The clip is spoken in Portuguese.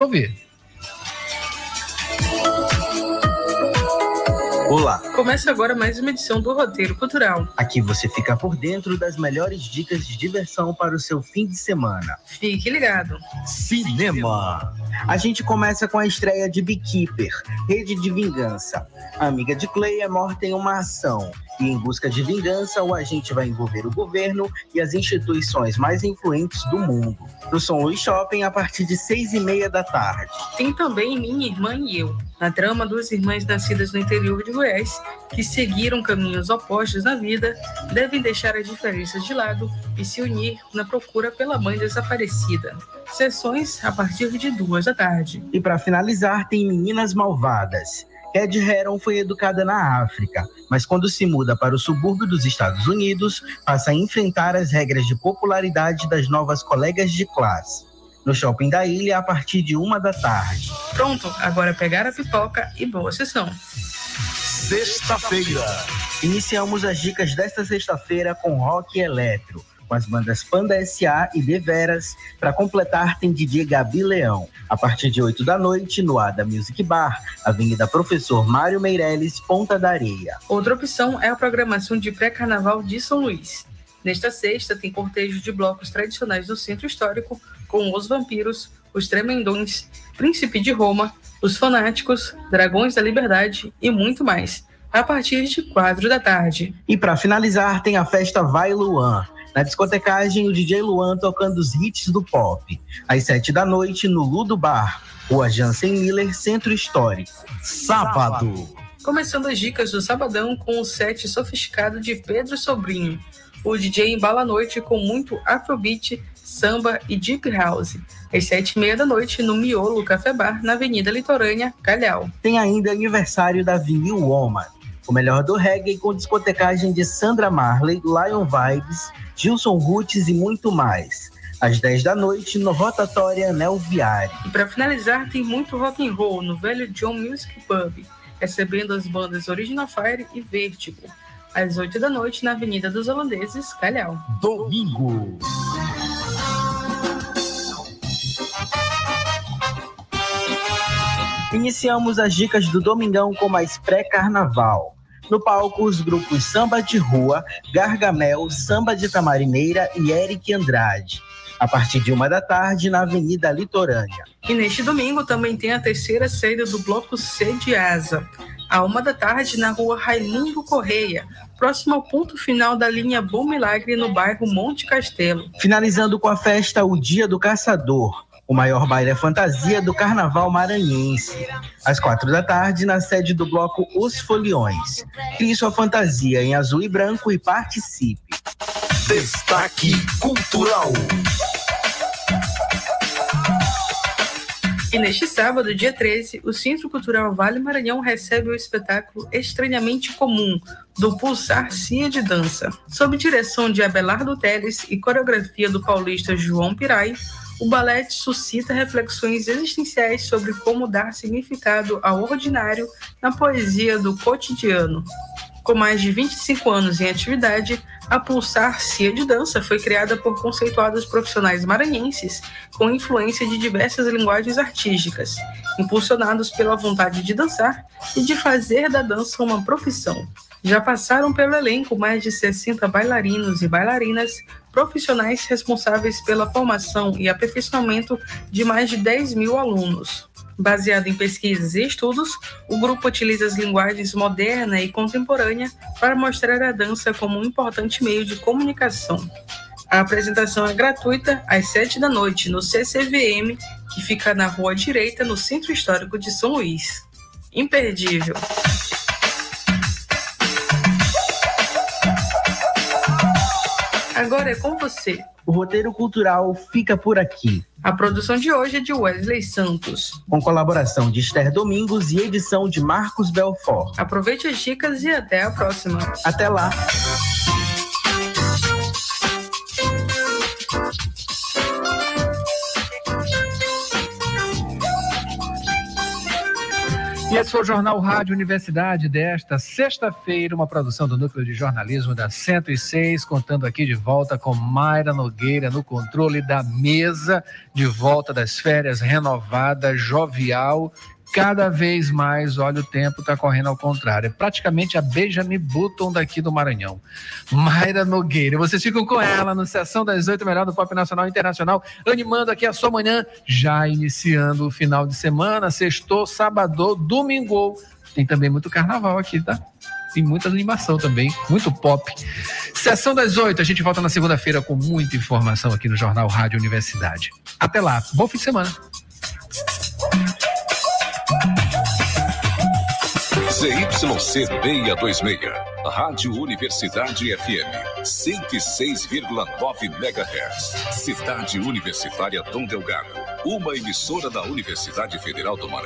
ouvir. Olá. Começa agora mais uma edição do Roteiro Cultural. Aqui você fica por dentro das melhores dicas de diversão para o seu fim de semana. Fique ligado. Cinema. A gente começa com a estreia de Beekeeper, Rede de Vingança. A amiga de Clay é morta em uma ação. E em busca de vingança, o agente vai envolver o governo e as instituições mais influentes do mundo. No São Luís Shopping, a partir de seis e meia da tarde. Tem também Minha Irmã e Eu, na trama, duas irmãs nascidas no interior de Goiás, que seguiram caminhos opostos na vida, devem deixar as diferenças de lado e se unir na procura pela mãe desaparecida. Sessões a partir de duas da tarde. E para finalizar, tem Meninas Malvadas. Ed Heron foi educada na África, mas quando se muda para o subúrbio dos Estados Unidos, passa a enfrentar as regras de popularidade das novas colegas de classe no shopping da ilha a partir de uma da tarde. Pronto, agora pegar a pipoca e boa sessão. Sexta-feira. Iniciamos as dicas desta sexta-feira com rock eletro, com as bandas Panda SA e Deveras. Para completar, tem DJ Gabi Leão. A partir de 8 da noite, no Ada Music Bar, Avenida Professor Mário Meirelles, Ponta da Areia. Outra opção é a programação de pré-carnaval de São Luís. Nesta sexta, tem cortejo de blocos tradicionais do centro histórico, com os vampiros, os tremendões, Príncipe de Roma, os fanáticos, Dragões da Liberdade e muito mais, a partir de quatro da tarde. E para finalizar, tem a festa Vai Luan. Na discotecagem, o DJ Luan tocando os hits do pop. Às sete da noite, no Ludo Bar, Rua Jansen Miller, Centro Histórico. Sábado. Começando as dicas do Sabadão com o set sofisticado de Pedro Sobrinho. O DJ embala a noite com muito afrobeat, samba e deep house. Às sete e meia da noite, no Miolo Café Bar, na Avenida Litorânea, Calhau. Tem ainda aniversário da Vinil Woman, o melhor do reggae com discotecagem de Sandra Marley, Lion Vibes, Gilson Roots e muito mais. Às 10 da noite, no Rotatória Anel Viário. E para finalizar, tem muito rock and roll no velho John Music Pub, recebendo as bandas Original Fire e Vertigo às 8 da noite, na Avenida dos Holandeses, Calhau. Domingo. Iniciamos as dicas do Domingão com mais pré-carnaval. No palco, os grupos Samba de Rua, Gargamel, Samba de Tamarineira e Eric Andrade. A partir de uma da tarde, na Avenida Litorânea. E neste domingo também tem a terceira saída do Bloco C de Asa à uma da tarde, na rua Raimundo Correia, próximo ao ponto final da linha Bom Milagre, no bairro Monte Castelo. Finalizando com a festa O Dia do Caçador, o maior baile é fantasia do Carnaval Maranhense. Às quatro da tarde, na sede do bloco Os Foliões. Crie sua fantasia em azul e branco e participe. Destaque Cultural. E neste sábado, dia 13, o Centro Cultural Vale Maranhão recebe o espetáculo Estranhamente Comum, do Pulsar Cia de Dança. Sob direção de Abelardo Teles e coreografia do paulista João Pirai, o balé suscita reflexões existenciais sobre como dar significado ao ordinário na poesia do cotidiano. Com mais de 25 anos em atividade, a Pulsar Cia de Dança foi criada por conceituados profissionais maranhenses com influência de diversas linguagens artísticas, impulsionados pela vontade de dançar e de fazer da dança uma profissão. Já passaram pelo elenco mais de 60 bailarinos e bailarinas profissionais responsáveis pela formação e aperfeiçoamento de mais de 10 mil alunos. Baseado em pesquisas e estudos, o grupo utiliza as linguagens moderna e contemporânea para mostrar a dança como um importante meio de comunicação. A apresentação é gratuita às 7 da noite no CCVM, que fica na Rua Direita, no Centro Histórico de São Luís. Imperdível! Agora é com você. O roteiro cultural fica por aqui. A produção de hoje é de Wesley Santos. Com colaboração de Esther Domingos e edição de Marcos Belfort. Aproveite as dicas e até a próxima. Até lá! E esse foi o Jornal Rádio Universidade desta sexta-feira, uma produção do Núcleo de Jornalismo da 106, contando aqui de volta com Mayra Nogueira no controle da mesa, de volta das férias renovada, jovial cada vez mais, olha, o tempo está correndo ao contrário. É praticamente a Benjamin Button daqui do Maranhão. Mayra Nogueira. Vocês ficam com ela no Sessão das Oito, melhor do Pop Nacional e Internacional, animando aqui a sua manhã, já iniciando o final de semana, sextou, sábado, domingo. Tem também muito carnaval aqui, tá? Tem muita animação também, muito pop. Sessão das oito, a gente volta na segunda-feira com muita informação aqui no Jornal Rádio Universidade. Até lá, bom fim de semana. ZYC 626, Rádio Universidade FM, 106,9 MHz. Cidade Universitária Dom Delgado, uma emissora da Universidade Federal do Maranhão.